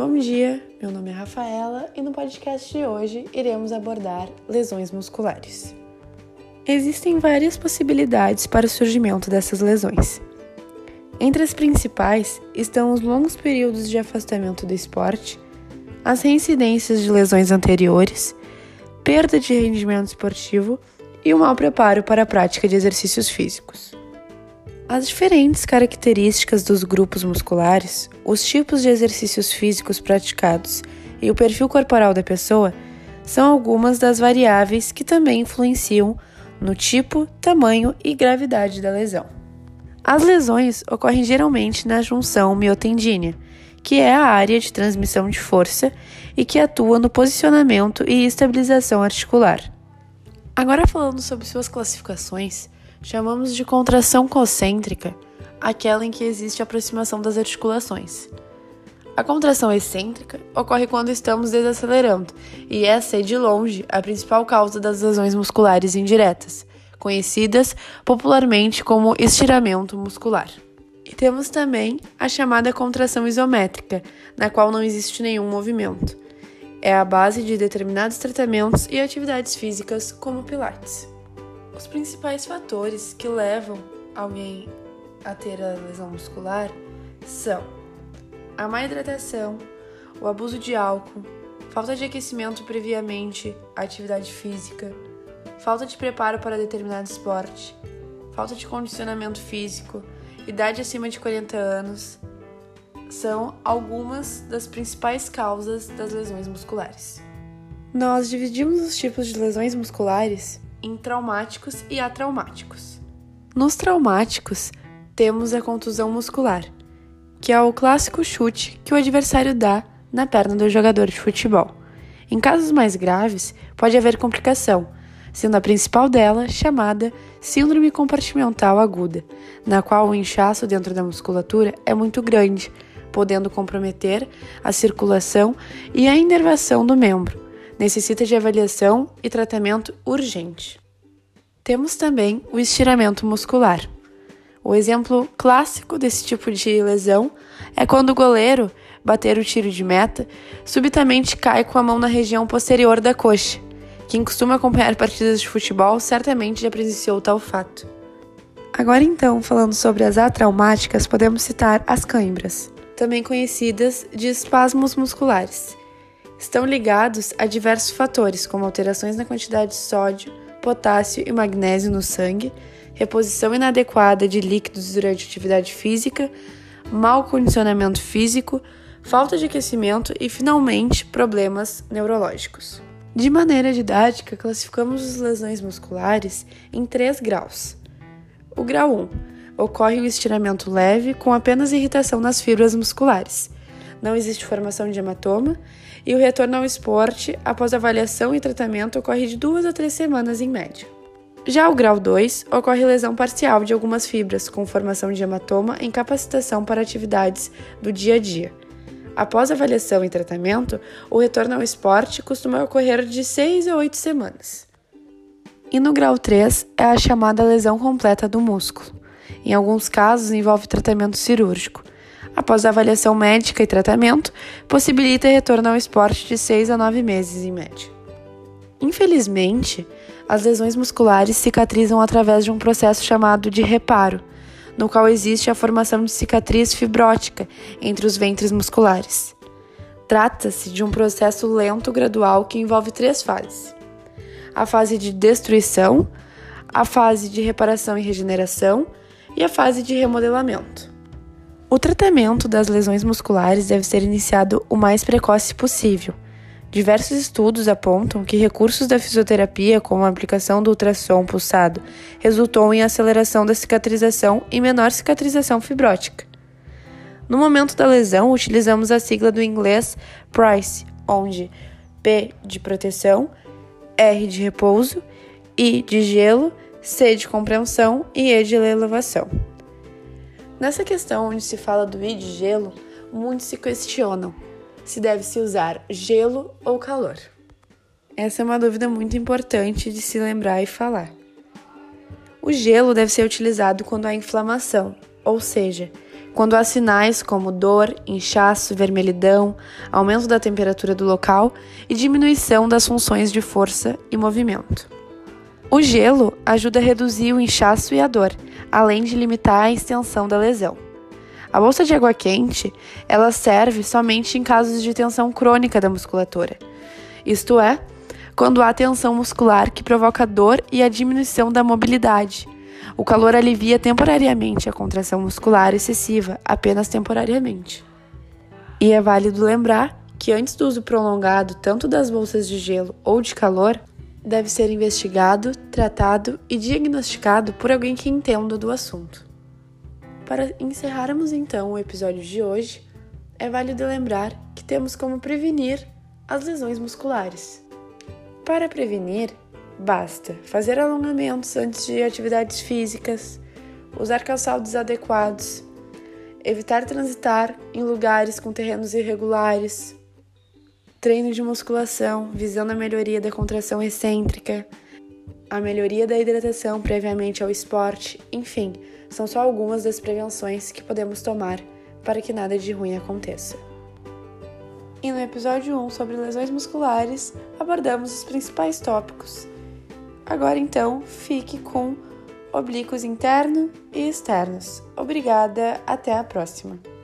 Bom dia, meu nome é Rafaela e no podcast de hoje iremos abordar lesões musculares. Existem várias possibilidades para o surgimento dessas lesões. Entre as principais estão os longos períodos de afastamento do esporte, as reincidências de lesões anteriores, perda de rendimento esportivo e o mau preparo para a prática de exercícios físicos. As diferentes características dos grupos musculares, os tipos de exercícios físicos praticados e o perfil corporal da pessoa são algumas das variáveis que também influenciam no tipo, tamanho e gravidade da lesão. As lesões ocorrem geralmente na junção miotendínea, que é a área de transmissão de força e que atua no posicionamento e estabilização articular. Agora falando sobre suas classificações, Chamamos de contração concêntrica aquela em que existe aproximação das articulações. A contração excêntrica ocorre quando estamos desacelerando, e essa é de longe a principal causa das lesões musculares indiretas, conhecidas popularmente como estiramento muscular. E temos também a chamada contração isométrica, na qual não existe nenhum movimento. É a base de determinados tratamentos e atividades físicas, como Pilates. Os principais fatores que levam alguém a ter a lesão muscular são a má hidratação, o abuso de álcool, falta de aquecimento previamente à atividade física, falta de preparo para determinado esporte, falta de condicionamento físico, idade acima de 40 anos, são algumas das principais causas das lesões musculares. Nós dividimos os tipos de lesões musculares em traumáticos e atraumáticos. Nos traumáticos, temos a contusão muscular, que é o clássico chute que o adversário dá na perna do jogador de futebol. Em casos mais graves, pode haver complicação, sendo a principal dela chamada síndrome compartimental aguda, na qual o inchaço dentro da musculatura é muito grande, podendo comprometer a circulação e a inervação do membro necessita de avaliação e tratamento urgente. Temos também o estiramento muscular. O exemplo clássico desse tipo de lesão é quando o goleiro, bater o tiro de meta, subitamente cai com a mão na região posterior da coxa. Quem costuma acompanhar partidas de futebol certamente já presenciou tal fato. Agora então, falando sobre as atraumáticas, podemos citar as cãibras, também conhecidas de espasmos musculares estão ligados a diversos fatores, como alterações na quantidade de sódio, potássio e magnésio no sangue, reposição inadequada de líquidos durante atividade física, mau condicionamento físico, falta de aquecimento e, finalmente, problemas neurológicos. De maneira didática, classificamos as lesões musculares em três graus. O grau 1 ocorre o estiramento leve com apenas irritação nas fibras musculares não existe formação de hematoma e o retorno ao esporte após avaliação e tratamento ocorre de duas a três semanas em média. Já o grau 2 ocorre lesão parcial de algumas fibras, com formação de hematoma em capacitação para atividades do dia a dia. Após avaliação e tratamento, o retorno ao esporte costuma ocorrer de 6 a 8 semanas. E no grau 3 é a chamada lesão completa do músculo. Em alguns casos envolve tratamento cirúrgico, após avaliação médica e tratamento, possibilita retorno ao esporte de 6 a 9 meses em média. Infelizmente, as lesões musculares cicatrizam através de um processo chamado de reparo, no qual existe a formação de cicatriz fibrótica entre os ventres musculares. Trata-se de um processo lento gradual que envolve três fases: a fase de destruição, a fase de reparação e regeneração e a fase de remodelamento. O tratamento das lesões musculares deve ser iniciado o mais precoce possível. Diversos estudos apontam que recursos da fisioterapia, como a aplicação do ultrassom pulsado, resultou em aceleração da cicatrização e menor cicatrização fibrótica. No momento da lesão, utilizamos a sigla do inglês PRICE, onde P de proteção, R de repouso, I de gelo, C de compreensão e E de elevação. Nessa questão onde se fala do I de gelo, muitos se questionam se deve se usar gelo ou calor. Essa é uma dúvida muito importante de se lembrar e falar. O gelo deve ser utilizado quando há inflamação, ou seja, quando há sinais como dor, inchaço, vermelhidão, aumento da temperatura do local e diminuição das funções de força e movimento. O gelo ajuda a reduzir o inchaço e a dor, além de limitar a extensão da lesão. A bolsa de água quente, ela serve somente em casos de tensão crônica da musculatura. Isto é, quando há tensão muscular que provoca dor e a diminuição da mobilidade. O calor alivia temporariamente a contração muscular excessiva, apenas temporariamente. E é válido lembrar que antes do uso prolongado tanto das bolsas de gelo ou de calor, deve ser investigado, tratado e diagnosticado por alguém que entenda do assunto. Para encerrarmos então o episódio de hoje, é válido lembrar que temos como prevenir as lesões musculares. Para prevenir, basta fazer alongamentos antes de atividades físicas, usar calçados adequados, evitar transitar em lugares com terrenos irregulares, treino de musculação visando a melhoria da contração excêntrica, a melhoria da hidratação previamente ao esporte, enfim, são só algumas das prevenções que podemos tomar para que nada de ruim aconteça. E no episódio 1 sobre lesões musculares, abordamos os principais tópicos. Agora então, fique com oblíquos interno e externos. Obrigada, até a próxima!